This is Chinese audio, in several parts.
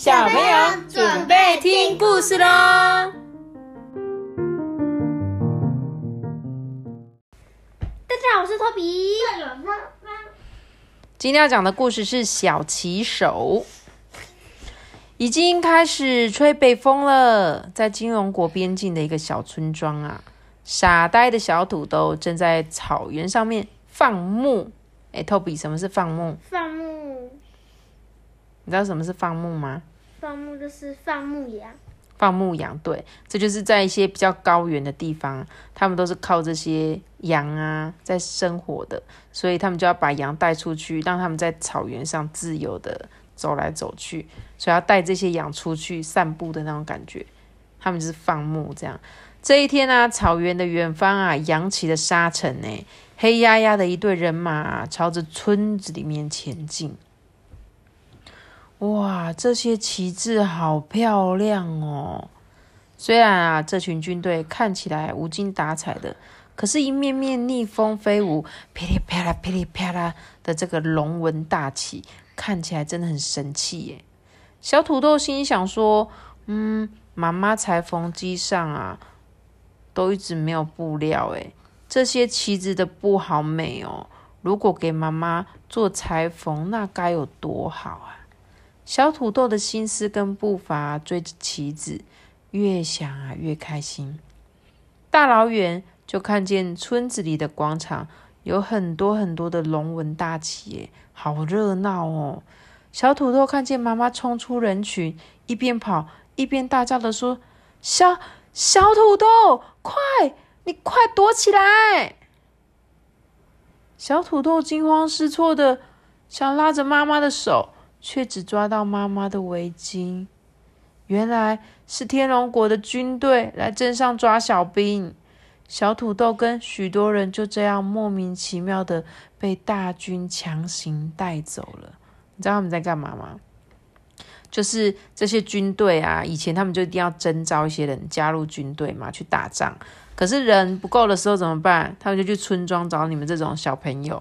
小朋友准备听故事喽！大家好，我是托比。今天要讲的故事是小骑手。已经开始吹北风了，在金融国边境的一个小村庄啊，傻呆的小土豆正在草原上面放牧。哎，托比，什么是放牧？放牧。你知道什么是放牧吗？放牧就是放牧羊。放牧羊，对，这就是在一些比较高原的地方，他们都是靠这些羊啊在生活的，所以他们就要把羊带出去，让他们在草原上自由的。走来走去，所以要带这些羊出去散步的那种感觉。他们就是放牧这样。这一天啊，草原的远方啊，扬起了沙尘呢，黑压压的一队人马朝着村子里面前进。哇，这些旗帜好漂亮哦！虽然啊，这群军队看起来无精打采的，可是，一面面逆风飞舞，噼里啪啦、噼里啪啦的这个龙纹大旗。看起来真的很神气耶！小土豆心想说：“嗯，妈妈裁缝机上啊，都一直没有布料诶，这些旗子的布好美哦。如果给妈妈做裁缝，那该有多好啊！”小土豆的心思跟步伐追着旗子，越想啊越开心。大老远就看见村子里的广场。有很多很多的龙纹大旗，耶，好热闹哦！小土豆看见妈妈冲出人群，一边跑一边大叫的说：“小小土豆，快，你快躲起来！”小土豆惊慌失措的想拉着妈妈的手，却只抓到妈妈的围巾。原来是天龙国的军队来镇上抓小兵。小土豆跟许多人就这样莫名其妙的被大军强行带走了。你知道他们在干嘛吗？就是这些军队啊，以前他们就一定要征召一些人加入军队嘛，去打仗。可是人不够的时候怎么办？他们就去村庄找你们这种小朋友。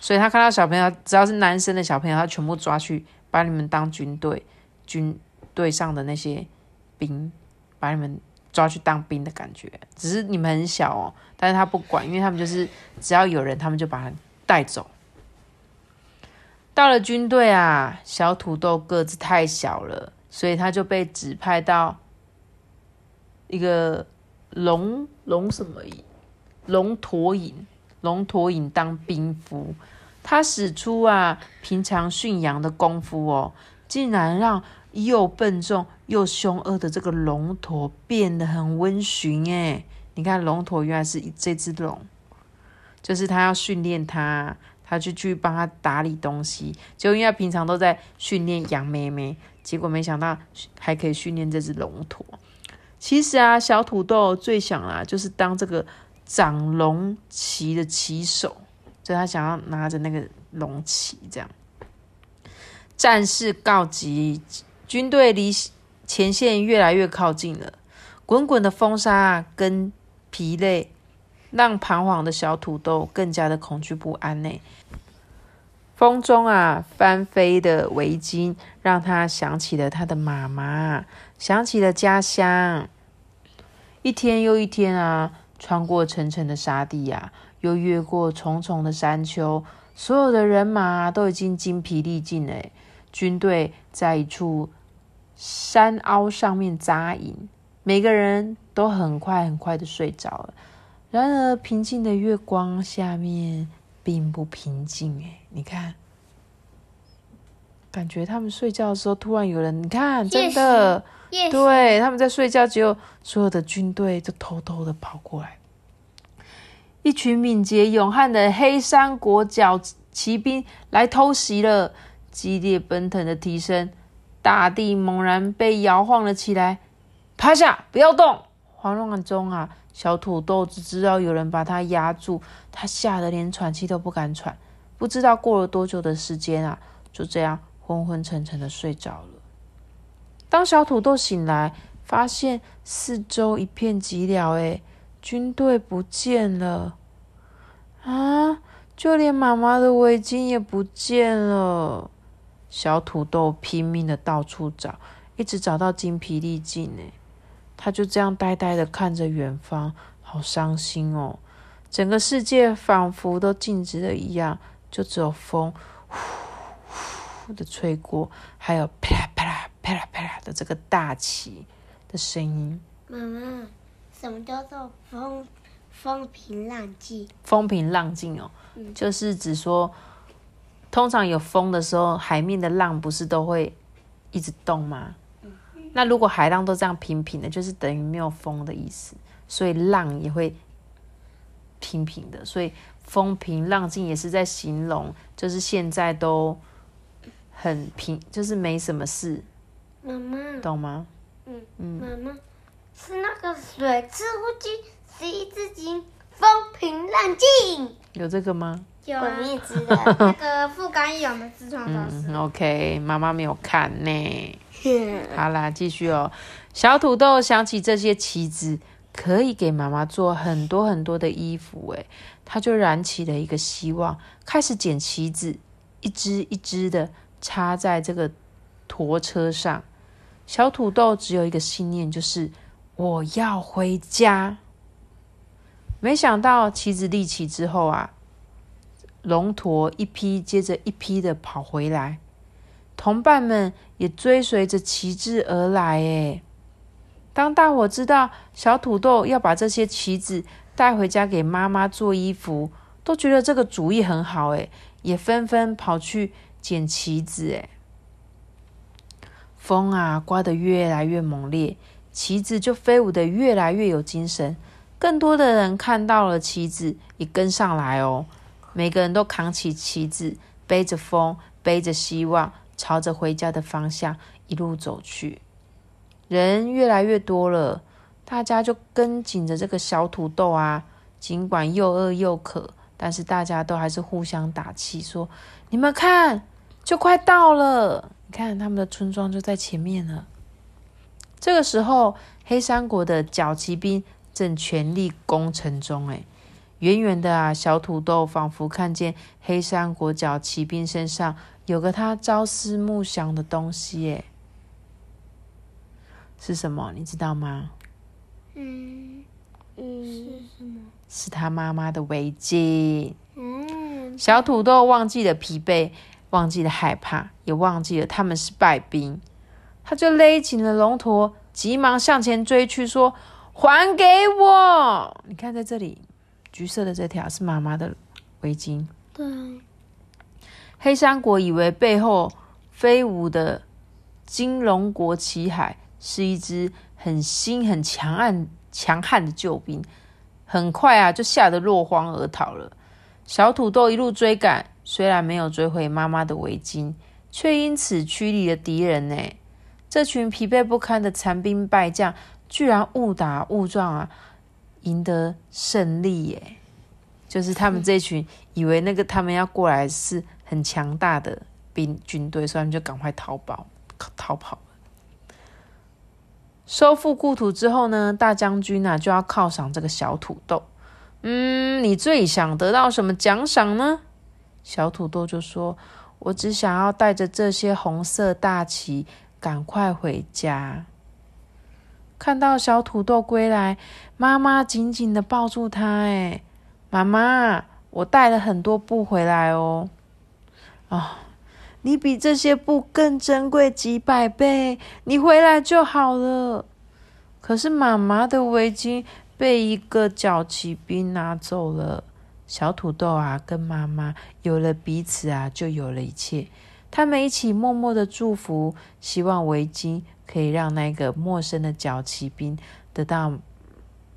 所以他看到小朋友，只要是男生的小朋友，他全部抓去把你们当军队，军队上的那些兵，把你们。抓去当兵的感觉，只是你们很小哦，但是他不管，因为他们就是只要有人，他们就把他带走。到了军队啊，小土豆个子太小了，所以他就被指派到一个龙龙什么营，龙驼营，龙驼引当兵夫。他使出啊平常驯羊的功夫哦，竟然让。又笨重又凶恶的这个龙驼变得很温驯哎！你看龙驼原来是这只龙，就是他要训练它，他就去帮他打理东西。就因为平常都在训练羊妹妹，结果没想到还可以训练这只龙驼。其实啊，小土豆最想啊，就是当这个掌龙旗的旗手，就他想要拿着那个龙旗这样。战事告急。军队离前线越来越靠近了，滚滚的风沙跟疲累，让彷徨的小土豆更加的恐惧不安呢。风中啊翻飞的围巾，让他想起了他的妈妈，想起了家乡。一天又一天啊，穿过层层的沙地呀，又越过重重的山丘，所有的人马都已经精疲力尽了。军队在一处。山凹上面扎营，每个人都很快很快的睡着了。然而，平静的月光下面并不平静。哎，你看，感觉他们睡觉的时候，突然有人，你看，真的，对，他们在睡觉，只有所有的军队就偷偷的跑过来，一群敏捷勇悍的黑山国脚骑兵来偷袭了，激烈奔腾的蹄声。大地猛然被摇晃了起来，趴下，不要动！慌乱中啊，小土豆只知道有人把他压住，他吓得连喘气都不敢喘。不知道过了多久的时间啊，就这样昏昏沉沉的睡着了。当小土豆醒来，发现四周一片寂寥，哎，军队不见了啊！就连妈妈的围巾也不见了。小土豆拼命的到处找，一直找到精疲力尽呢。他就这样呆呆的看着远方，好伤心哦。整个世界仿佛都静止了一样，就只有风呼的吹过，还有啪啦啪啦啪啦啪啦的这个大旗的声音。妈妈，什么叫做风风平浪静？风平浪静哦，嗯就是指说，通常有风的时候，海面的浪不是都会一直动吗？那如果海浪都这样平平的，就是等于没有风的意思，所以浪也会平平的，所以风平浪静也是在形容，就是现在都很平，就是没什么事，妈妈，懂吗？嗯嗯妈妈是那个水之呼吸，十一字经，风平浪静。有这个吗？有啊，鬼灭之的那个富冈义勇的自创造嗯师。，OK，妈妈没有看呢。好啦，继续哦。小土豆想起这些棋子可以给妈妈做很多很多的衣服，诶，他就燃起了一个希望，开始捡棋子，一只一只的插在这个驼车上。小土豆只有一个信念，就是我要回家。没想到旗子立起之后啊，龙驼一批接着一批的跑回来。同伴们也追随着旗帜而来。诶，当大伙知道小土豆要把这些旗子带回家给妈妈做衣服，都觉得这个主意很好。诶，也纷纷跑去捡旗子。诶，风啊，刮得越来越猛烈，旗子就飞舞得越来越有精神。更多的人看到了旗子，也跟上来哦。每个人都扛起旗子，背着风，背着希望。朝着回家的方向一路走去，人越来越多了，大家就跟紧着这个小土豆啊。尽管又饿又渴，但是大家都还是互相打气，说：“你们看，就快到了！你看，他们的村庄就在前面了。”这个时候，黑山国的角骑兵正全力攻城中。哎，远远的啊，小土豆仿佛看见黑山国角骑兵身上。有个他朝思暮想的东西，哎，是什么？你知道吗？嗯嗯，是什么？是他妈妈的围巾。嗯，小土豆忘记了疲惫，忘记了害怕，也忘记了他们是败兵。他就勒紧了龙驼，急忙向前追去，说：“还给我！”你看，在这里，橘色的这条是妈妈的围巾。对。黑山国以为背后飞舞的金龙国旗海是一支很新、很强悍、强悍的救兵，很快啊就吓得落荒而逃了。小土豆一路追赶，虽然没有追回妈妈的围巾，却因此驱离了敌人呢。这群疲惫不堪的残兵败将，居然误打误撞啊，赢得胜利耶！就是他们这群以为那个他们要过来是。很强大的兵军队，所以他们就赶快逃跑，逃跑。收复故土之后呢，大将军啊就要犒赏这个小土豆。嗯，你最想得到什么奖赏呢？小土豆就说：“我只想要带着这些红色大旗，赶快回家。”看到小土豆归来，妈妈紧紧的抱住他。哎，妈妈，我带了很多布回来哦。啊、你比这些布更珍贵几百倍，你回来就好了。可是妈妈的围巾被一个角骑兵拿走了。小土豆啊，跟妈妈有了彼此啊，就有了一切。他们一起默默的祝福，希望围巾可以让那个陌生的脚骑兵得到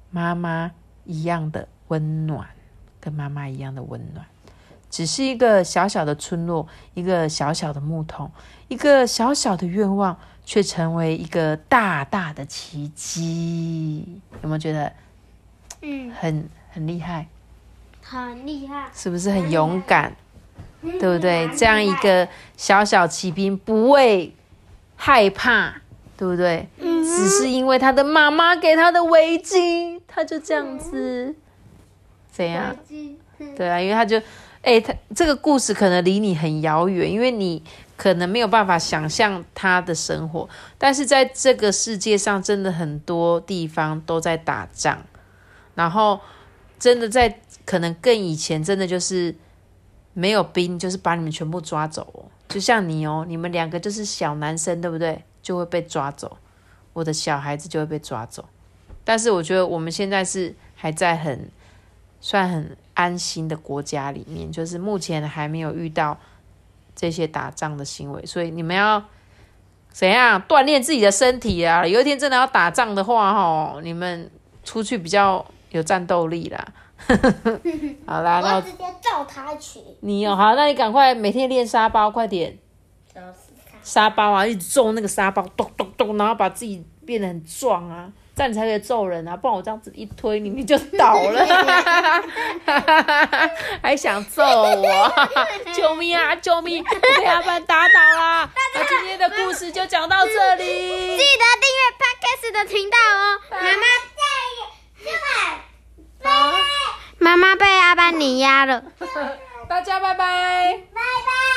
妈妈一样的温暖，跟妈妈一样的温暖。只是一个小小的村落，一个小小的木桶，一个小小的愿望，却成为一个大大的奇迹。有没有觉得，嗯，很很厉害？很厉害，是不是很勇敢？嗯对不对？这样一个小小骑兵不会害怕，对不对？嗯只是因为他的妈妈给他的围巾，他就这样子，怎样？对啊，因为他就哎、他这个故事可能离你很遥远，因为你可能没有办法想象他的生活。但是在这个世界上，真的很多地方都在打仗，然后真的在可能更以前，真的就是没有兵，就是把你们全部抓走哦。就像你哦，你们两个就是小男生，对不对？就会被抓走，我的小孩子就会被抓走。但是我觉得我们现在是还在很算很安心的国家里面，就是目前还没有遇到这些打仗的行为，所以你们要怎样锻炼自己的身体啊？有一天真的要打仗的话，哦，你们出去比较有战斗力啦。好啦，那我我直接揍他一拳，你哦，好，那你赶快每天练沙包，快点。沙包啊，一直揍那个沙包，咚咚咚，然后把自己变得很壮啊，这样你才可以揍人啊，不然我这样子一推你，你就倒了，还想揍我，救命啊，救命，被阿班打倒啦！那今天的故事就讲到这里。记，得订阅 Podcast 的频道哦。妈妈好，妈妈被阿班尼压了，大家拜拜。拜拜。